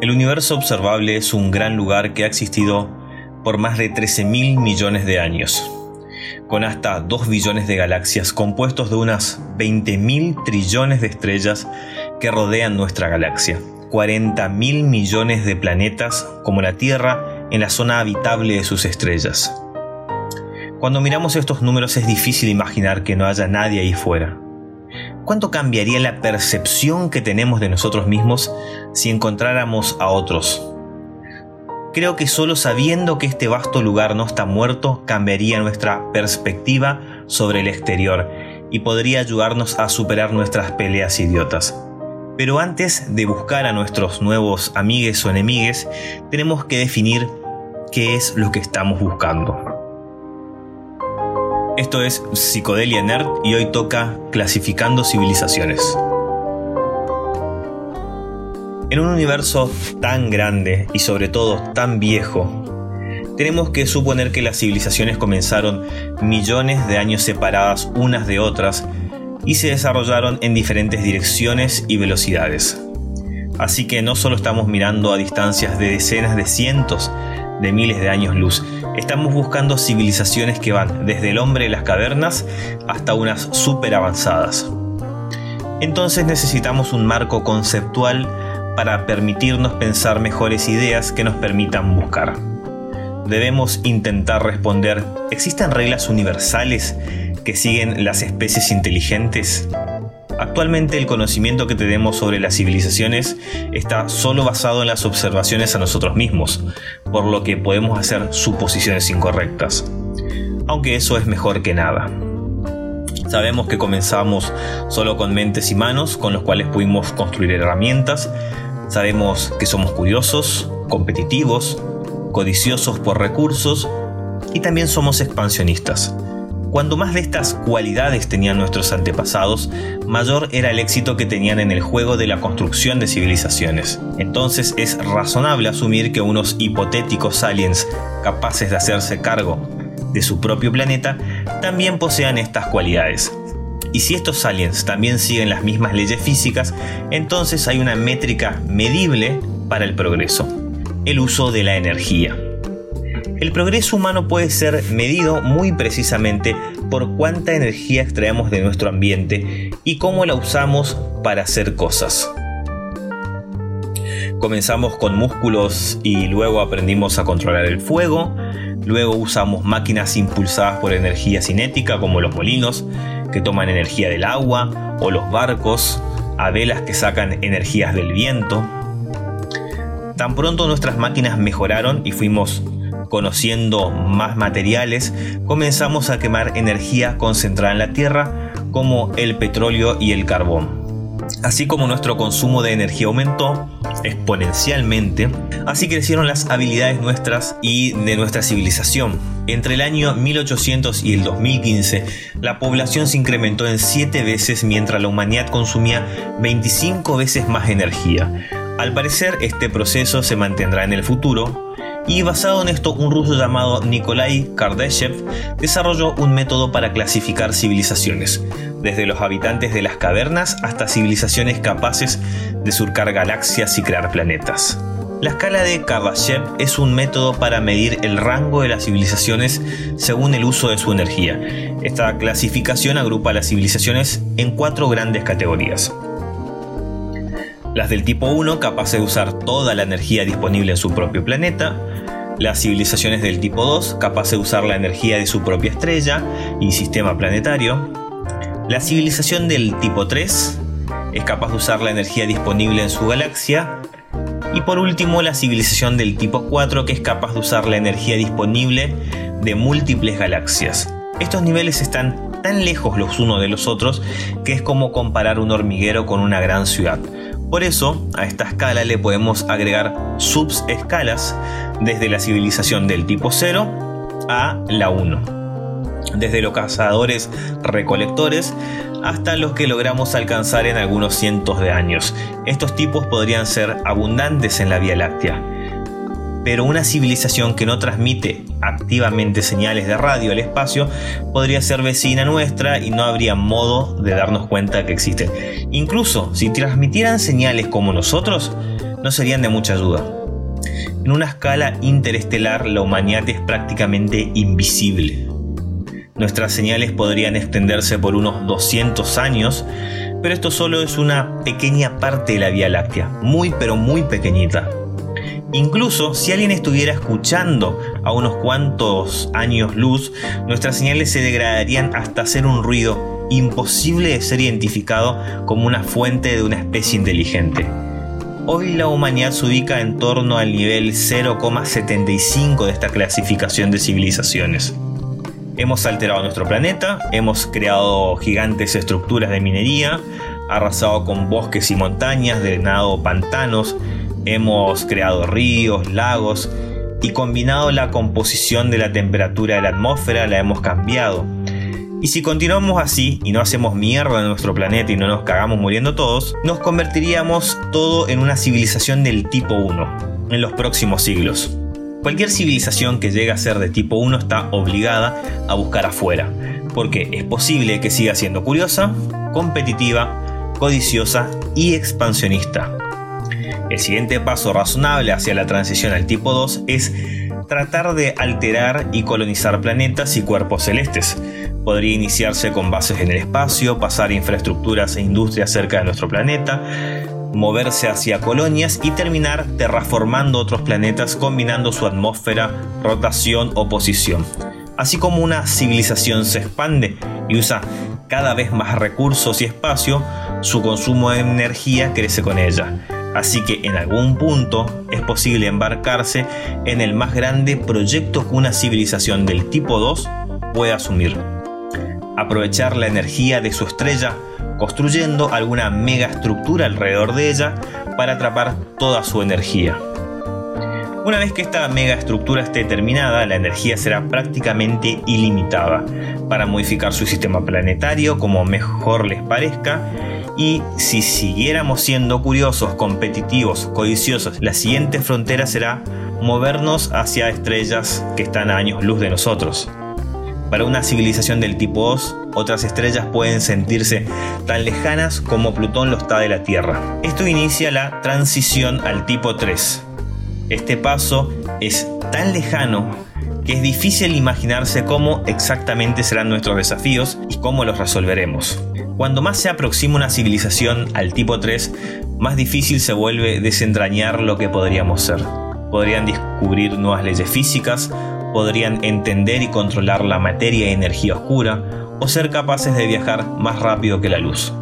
El universo observable es un gran lugar que ha existido por más de 13 mil millones de años, con hasta 2 billones de galaxias compuestos de unas 20 mil trillones de estrellas que rodean nuestra galaxia, 40 mil millones de planetas como la Tierra en la zona habitable de sus estrellas. Cuando miramos estos números es difícil imaginar que no haya nadie ahí fuera. ¿Cuánto cambiaría la percepción que tenemos de nosotros mismos si encontráramos a otros? Creo que solo sabiendo que este vasto lugar no está muerto cambiaría nuestra perspectiva sobre el exterior y podría ayudarnos a superar nuestras peleas idiotas. Pero antes de buscar a nuestros nuevos amigues o enemigues, tenemos que definir qué es lo que estamos buscando. Esto es Psicodelia Nerd y hoy toca Clasificando Civilizaciones. En un universo tan grande y sobre todo tan viejo, tenemos que suponer que las civilizaciones comenzaron millones de años separadas unas de otras y se desarrollaron en diferentes direcciones y velocidades. Así que no solo estamos mirando a distancias de decenas de cientos de miles de años luz. Estamos buscando civilizaciones que van desde el hombre de las cavernas hasta unas súper avanzadas. Entonces necesitamos un marco conceptual para permitirnos pensar mejores ideas que nos permitan buscar. Debemos intentar responder, ¿existen reglas universales que siguen las especies inteligentes? Actualmente el conocimiento que tenemos sobre las civilizaciones está solo basado en las observaciones a nosotros mismos, por lo que podemos hacer suposiciones incorrectas. Aunque eso es mejor que nada. Sabemos que comenzamos solo con mentes y manos con los cuales pudimos construir herramientas. Sabemos que somos curiosos, competitivos, codiciosos por recursos y también somos expansionistas. Cuando más de estas cualidades tenían nuestros antepasados, mayor era el éxito que tenían en el juego de la construcción de civilizaciones. Entonces es razonable asumir que unos hipotéticos aliens capaces de hacerse cargo de su propio planeta también posean estas cualidades. Y si estos aliens también siguen las mismas leyes físicas, entonces hay una métrica medible para el progreso, el uso de la energía. El progreso humano puede ser medido muy precisamente por cuánta energía extraemos de nuestro ambiente y cómo la usamos para hacer cosas. Comenzamos con músculos y luego aprendimos a controlar el fuego, luego usamos máquinas impulsadas por energía cinética como los molinos, que toman energía del agua, o los barcos, a velas que sacan energías del viento. Tan pronto nuestras máquinas mejoraron y fuimos conociendo más materiales, comenzamos a quemar energía concentrada en la Tierra como el petróleo y el carbón. Así como nuestro consumo de energía aumentó exponencialmente, así crecieron las habilidades nuestras y de nuestra civilización. Entre el año 1800 y el 2015, la población se incrementó en 7 veces mientras la humanidad consumía 25 veces más energía. Al parecer, este proceso se mantendrá en el futuro, y basado en esto un ruso llamado Nikolai Kardashev desarrolló un método para clasificar civilizaciones, desde los habitantes de las cavernas hasta civilizaciones capaces de surcar galaxias y crear planetas. La escala de Kardashev es un método para medir el rango de las civilizaciones según el uso de su energía. Esta clasificación agrupa las civilizaciones en cuatro grandes categorías. Las del tipo 1 capaces de usar toda la energía disponible en su propio planeta, las civilizaciones del tipo 2 capaces de usar la energía de su propia estrella y sistema planetario, la civilización del tipo 3 es capaz de usar la energía disponible en su galaxia, y por último la civilización del tipo 4 que es capaz de usar la energía disponible de múltiples galaxias. Estos niveles están tan lejos los unos de los otros que es como comparar un hormiguero con una gran ciudad. Por eso, a esta escala le podemos agregar subescalas desde la civilización del tipo 0 a la 1. Desde los cazadores recolectores hasta los que logramos alcanzar en algunos cientos de años. Estos tipos podrían ser abundantes en la Vía Láctea pero una civilización que no transmite activamente señales de radio al espacio podría ser vecina nuestra y no habría modo de darnos cuenta que existen. Incluso si transmitieran señales como nosotros, no serían de mucha ayuda. En una escala interestelar la humanidad es prácticamente invisible. Nuestras señales podrían extenderse por unos 200 años, pero esto solo es una pequeña parte de la Vía Láctea, muy pero muy pequeñita. Incluso si alguien estuviera escuchando a unos cuantos años luz, nuestras señales se degradarían hasta hacer un ruido imposible de ser identificado como una fuente de una especie inteligente. Hoy la humanidad se ubica en torno al nivel 0,75 de esta clasificación de civilizaciones. Hemos alterado nuestro planeta, hemos creado gigantes estructuras de minería, arrasado con bosques y montañas, drenado pantanos, hemos creado ríos, lagos y combinado la composición de la temperatura de la atmósfera, la hemos cambiado. Y si continuamos así y no hacemos mierda en nuestro planeta y no nos cagamos muriendo todos, nos convertiríamos todo en una civilización del tipo 1 en los próximos siglos. Cualquier civilización que llegue a ser de tipo 1 está obligada a buscar afuera, porque es posible que siga siendo curiosa, competitiva, codiciosa y expansionista. El siguiente paso razonable hacia la transición al tipo 2 es tratar de alterar y colonizar planetas y cuerpos celestes. Podría iniciarse con bases en el espacio, pasar infraestructuras e industrias cerca de nuestro planeta, moverse hacia colonias y terminar terraformando otros planetas combinando su atmósfera, rotación o posición. Así como una civilización se expande y usa cada vez más recursos y espacio, su consumo de energía crece con ella. Así que en algún punto es posible embarcarse en el más grande proyecto que una civilización del tipo 2 puede asumir. Aprovechar la energía de su estrella construyendo alguna mega estructura alrededor de ella para atrapar toda su energía. Una vez que esta mega estructura esté terminada, la energía será prácticamente ilimitada para modificar su sistema planetario como mejor les parezca y si siguiéramos siendo curiosos, competitivos, codiciosos, la siguiente frontera será movernos hacia estrellas que están a años luz de nosotros. Para una civilización del tipo 2, otras estrellas pueden sentirse tan lejanas como Plutón lo está de la Tierra. Esto inicia la transición al tipo 3. Este paso es tan lejano que es difícil imaginarse cómo exactamente serán nuestros desafíos y cómo los resolveremos. Cuando más se aproxima una civilización al tipo 3, más difícil se vuelve desentrañar lo que podríamos ser. Podrían descubrir nuevas leyes físicas, podrían entender y controlar la materia y energía oscura o ser capaces de viajar más rápido que la luz.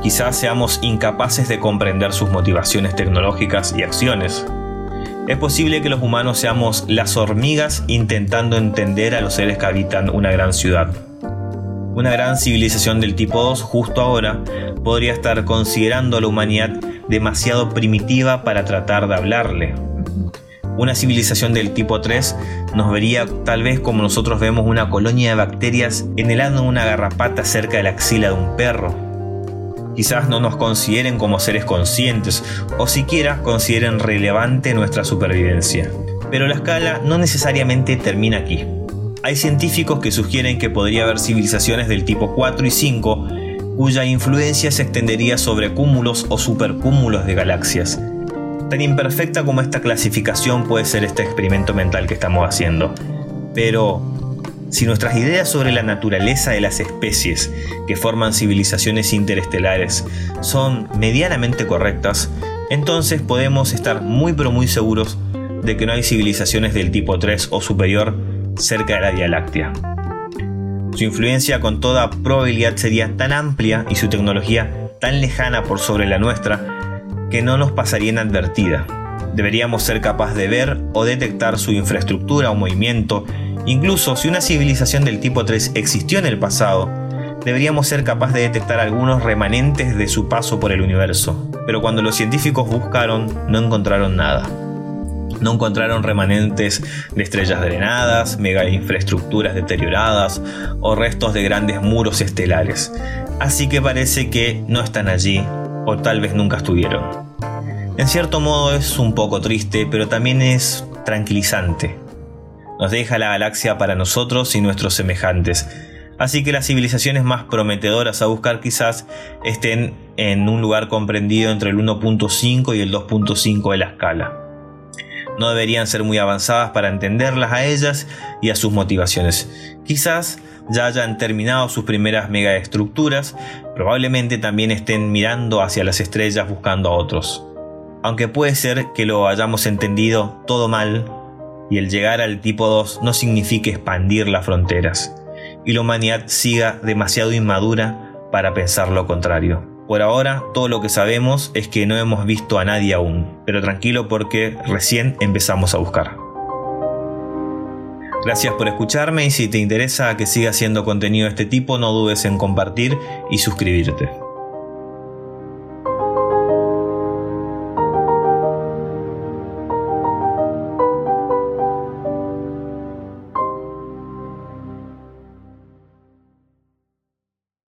Quizás seamos incapaces de comprender sus motivaciones tecnológicas y acciones. Es posible que los humanos seamos las hormigas intentando entender a los seres que habitan una gran ciudad. Una gran civilización del tipo 2 justo ahora podría estar considerando a la humanidad demasiado primitiva para tratar de hablarle, una civilización del tipo 3 nos vería tal vez como nosotros vemos una colonia de bacterias enhelando una garrapata cerca de la axila de un perro. Quizás no nos consideren como seres conscientes o siquiera consideren relevante nuestra supervivencia. Pero la escala no necesariamente termina aquí. Hay científicos que sugieren que podría haber civilizaciones del tipo 4 y 5 cuya influencia se extendería sobre cúmulos o supercúmulos de galaxias, Tan imperfecta como esta clasificación puede ser este experimento mental que estamos haciendo. Pero si nuestras ideas sobre la naturaleza de las especies que forman civilizaciones interestelares son medianamente correctas, entonces podemos estar muy pero muy seguros de que no hay civilizaciones del tipo 3 o superior cerca de la Vía Láctea. Su influencia con toda probabilidad sería tan amplia y su tecnología tan lejana por sobre la nuestra que no nos pasaría inadvertida. Deberíamos ser capaces de ver o detectar su infraestructura o movimiento. Incluso si una civilización del tipo 3 existió en el pasado, deberíamos ser capaces de detectar algunos remanentes de su paso por el universo. Pero cuando los científicos buscaron, no encontraron nada. No encontraron remanentes de estrellas drenadas, mega infraestructuras deterioradas o restos de grandes muros estelares. Así que parece que no están allí o tal vez nunca estuvieron. En cierto modo es un poco triste, pero también es tranquilizante. Nos deja la galaxia para nosotros y nuestros semejantes, Así que las civilizaciones más prometedoras a buscar quizás estén en un lugar comprendido entre el 1.5 y el 2.5 de la escala. No deberían ser muy avanzadas para entenderlas a ellas y a sus motivaciones. Quizás ya hayan terminado sus primeras megaestructuras, probablemente también estén mirando hacia las estrellas buscando a otros. Aunque puede ser que lo hayamos entendido todo mal y el llegar al tipo 2 no signifique expandir las fronteras y la humanidad siga demasiado inmadura para pensar lo contrario. Por ahora, todo lo que sabemos es que no hemos visto a nadie aún, pero tranquilo porque recién empezamos a buscar. Gracias por escucharme y si te interesa que siga haciendo contenido de este tipo, no dudes en compartir y suscribirte.